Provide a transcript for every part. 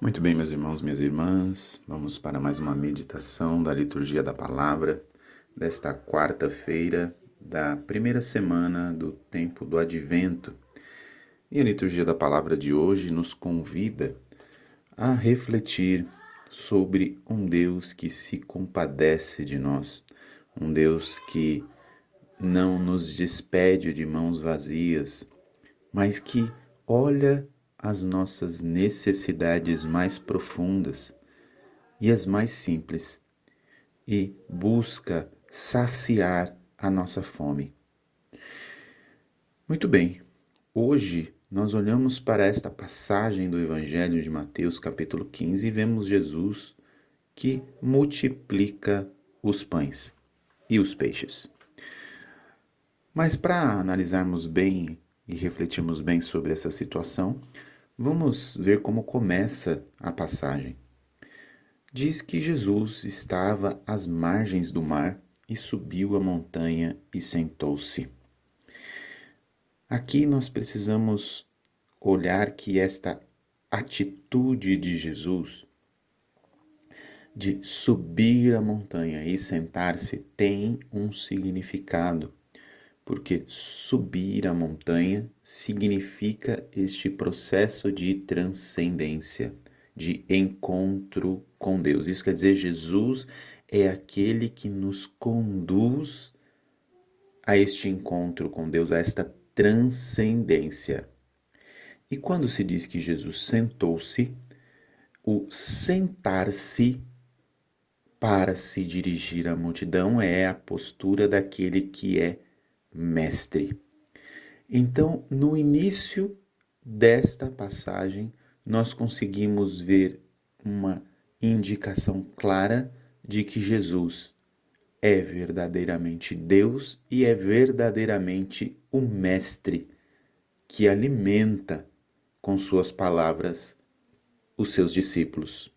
Muito bem, meus irmãos, minhas irmãs, vamos para mais uma meditação da liturgia da palavra desta quarta-feira da primeira semana do tempo do advento. E a liturgia da palavra de hoje nos convida a refletir sobre um Deus que se compadece de nós, um Deus que não nos despede de mãos vazias, mas que olha as nossas necessidades mais profundas e as mais simples e busca saciar a nossa fome. Muito bem, hoje nós olhamos para esta passagem do Evangelho de Mateus, capítulo 15, e vemos Jesus que multiplica os pães e os peixes. Mas para analisarmos bem e refletirmos bem sobre essa situação, Vamos ver como começa a passagem. Diz que Jesus estava às margens do mar e subiu a montanha e sentou-se. Aqui nós precisamos olhar que esta atitude de Jesus de subir a montanha e sentar-se tem um significado porque subir a montanha significa este processo de transcendência, de encontro com Deus. Isso quer dizer, Jesus é aquele que nos conduz a este encontro com Deus, a esta transcendência. E quando se diz que Jesus sentou-se, o sentar-se para se dirigir à multidão é a postura daquele que é mestre. Então, no início desta passagem, nós conseguimos ver uma indicação clara de que Jesus é verdadeiramente Deus e é verdadeiramente o Mestre que alimenta com suas palavras os seus discípulos.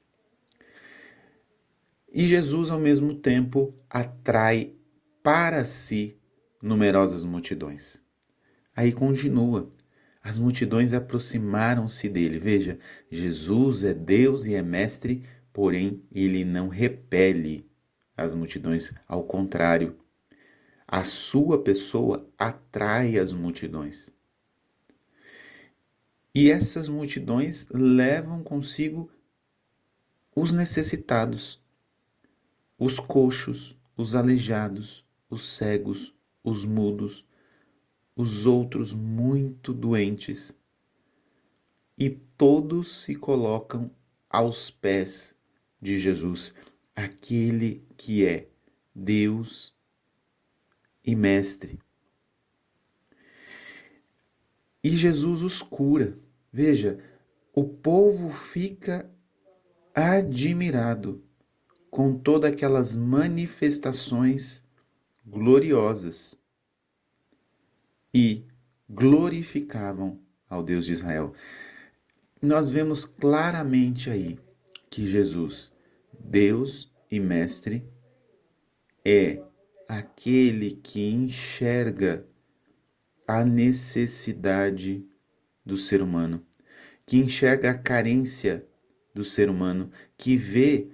E Jesus, ao mesmo tempo, atrai para si numerosas multidões. Aí continua. As multidões aproximaram-se dele. Veja, Jesus é Deus e é mestre, porém ele não repele as multidões, ao contrário, a sua pessoa atrai as multidões. E essas multidões levam consigo os necessitados, os coxos, os aleijados, os cegos, os mudos, os outros muito doentes, e todos se colocam aos pés de Jesus, aquele que é Deus e Mestre. E Jesus os cura. Veja, o povo fica admirado com todas aquelas manifestações gloriosas e glorificavam ao Deus de Israel. Nós vemos claramente aí que Jesus, Deus e Mestre, é aquele que enxerga a necessidade do ser humano, que enxerga a carência do ser humano, que vê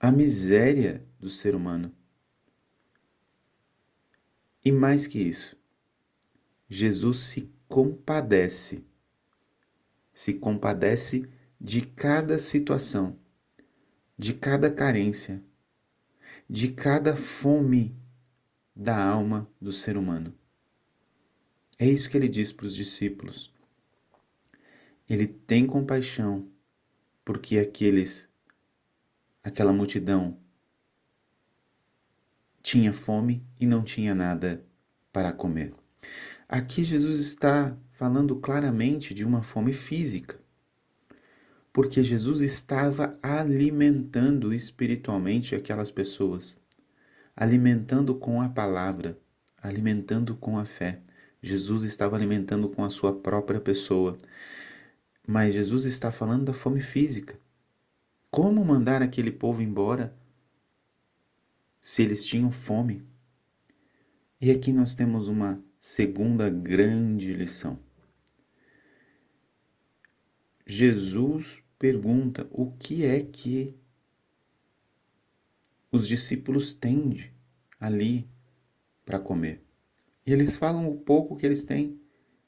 a miséria do ser humano. E mais que isso, Jesus se compadece, se compadece de cada situação, de cada carência, de cada fome da alma do ser humano. É isso que ele diz para os discípulos. Ele tem compaixão porque aqueles aquela multidão tinha fome e não tinha nada para comer. Aqui Jesus está falando claramente de uma fome física, porque Jesus estava alimentando espiritualmente aquelas pessoas, alimentando com a palavra, alimentando com a fé. Jesus estava alimentando com a sua própria pessoa. Mas Jesus está falando da fome física. Como mandar aquele povo embora se eles tinham fome? E aqui nós temos uma segunda grande lição. Jesus pergunta o que é que os discípulos têm ali para comer. E eles falam o pouco que eles têm.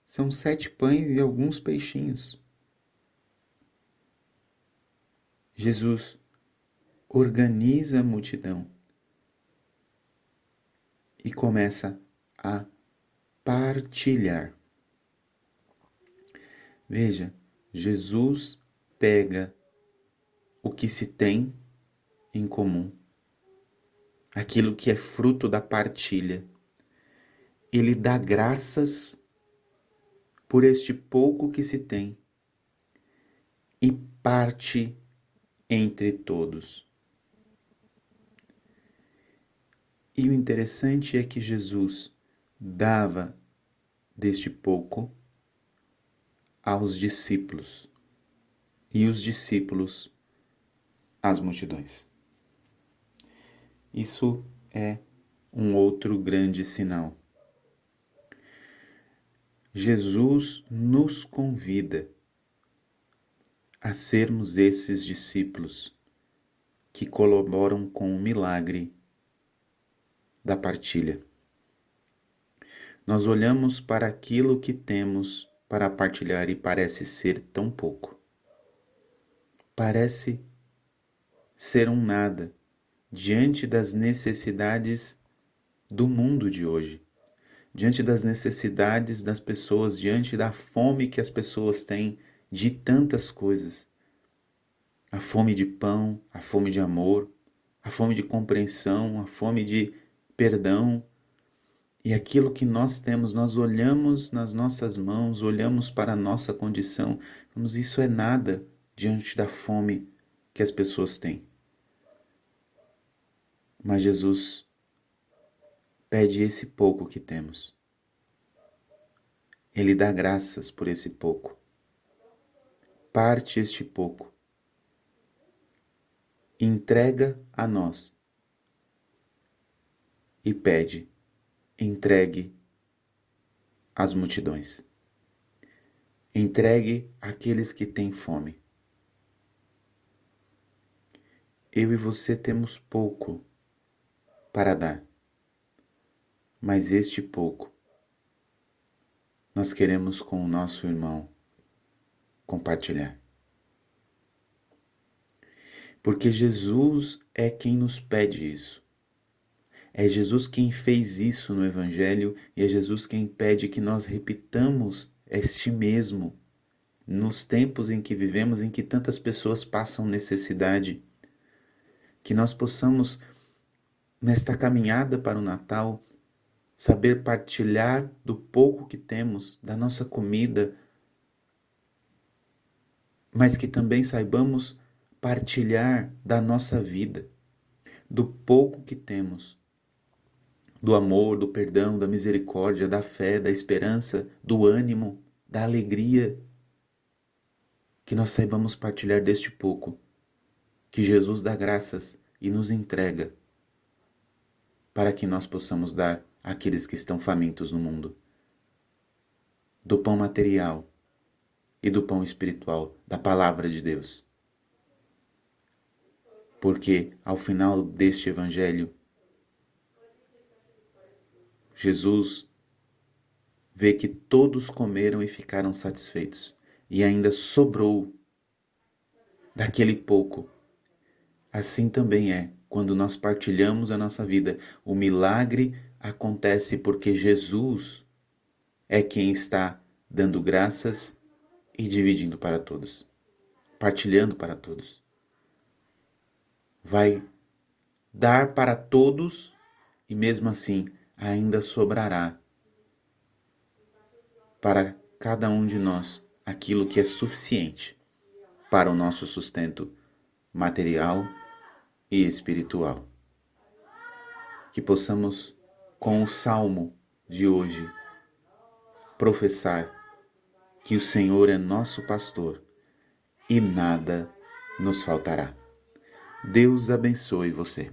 São sete pães e alguns peixinhos. Jesus organiza a multidão e começa a partilhar. Veja, Jesus pega o que se tem em comum, aquilo que é fruto da partilha. Ele dá graças por este pouco que se tem e parte entre todos. E o interessante é que Jesus dava deste pouco aos discípulos e os discípulos às multidões. Isso é um outro grande sinal. Jesus nos convida a sermos esses discípulos que colaboram com o milagre da partilha. Nós olhamos para aquilo que temos para partilhar e parece ser tão pouco. Parece ser um nada diante das necessidades do mundo de hoje, diante das necessidades das pessoas, diante da fome que as pessoas têm de tantas coisas. A fome de pão, a fome de amor, a fome de compreensão, a fome de perdão. E aquilo que nós temos, nós olhamos nas nossas mãos, olhamos para a nossa condição, vamos, isso é nada diante da fome que as pessoas têm. Mas Jesus pede esse pouco que temos. Ele dá graças por esse pouco. Parte este pouco. Entrega a nós e pede: entregue às multidões. Entregue àqueles que têm fome. Eu e você temos pouco para dar, mas este pouco nós queremos com o nosso irmão compartilhar. Porque Jesus é quem nos pede isso. É Jesus quem fez isso no Evangelho e é Jesus quem pede que nós repitamos este mesmo nos tempos em que vivemos, em que tantas pessoas passam necessidade. Que nós possamos, nesta caminhada para o Natal, saber partilhar do pouco que temos, da nossa comida, mas que também saibamos partilhar da nossa vida, do pouco que temos do amor, do perdão, da misericórdia, da fé, da esperança, do ânimo, da alegria. Que nós saibamos partilhar deste pouco, que Jesus dá graças e nos entrega, para que nós possamos dar àqueles que estão famintos no mundo. Do pão material e do pão espiritual, da palavra de Deus. Porque ao final deste evangelho, Jesus vê que todos comeram e ficaram satisfeitos, e ainda sobrou daquele pouco. Assim também é quando nós partilhamos a nossa vida. O milagre acontece porque Jesus é quem está dando graças e dividindo para todos, partilhando para todos. Vai dar para todos e mesmo assim ainda sobrará para cada um de nós aquilo que é suficiente para o nosso sustento material e espiritual. Que possamos, com o salmo de hoje, professar que o Senhor é nosso pastor e nada nos faltará. Deus abençoe você.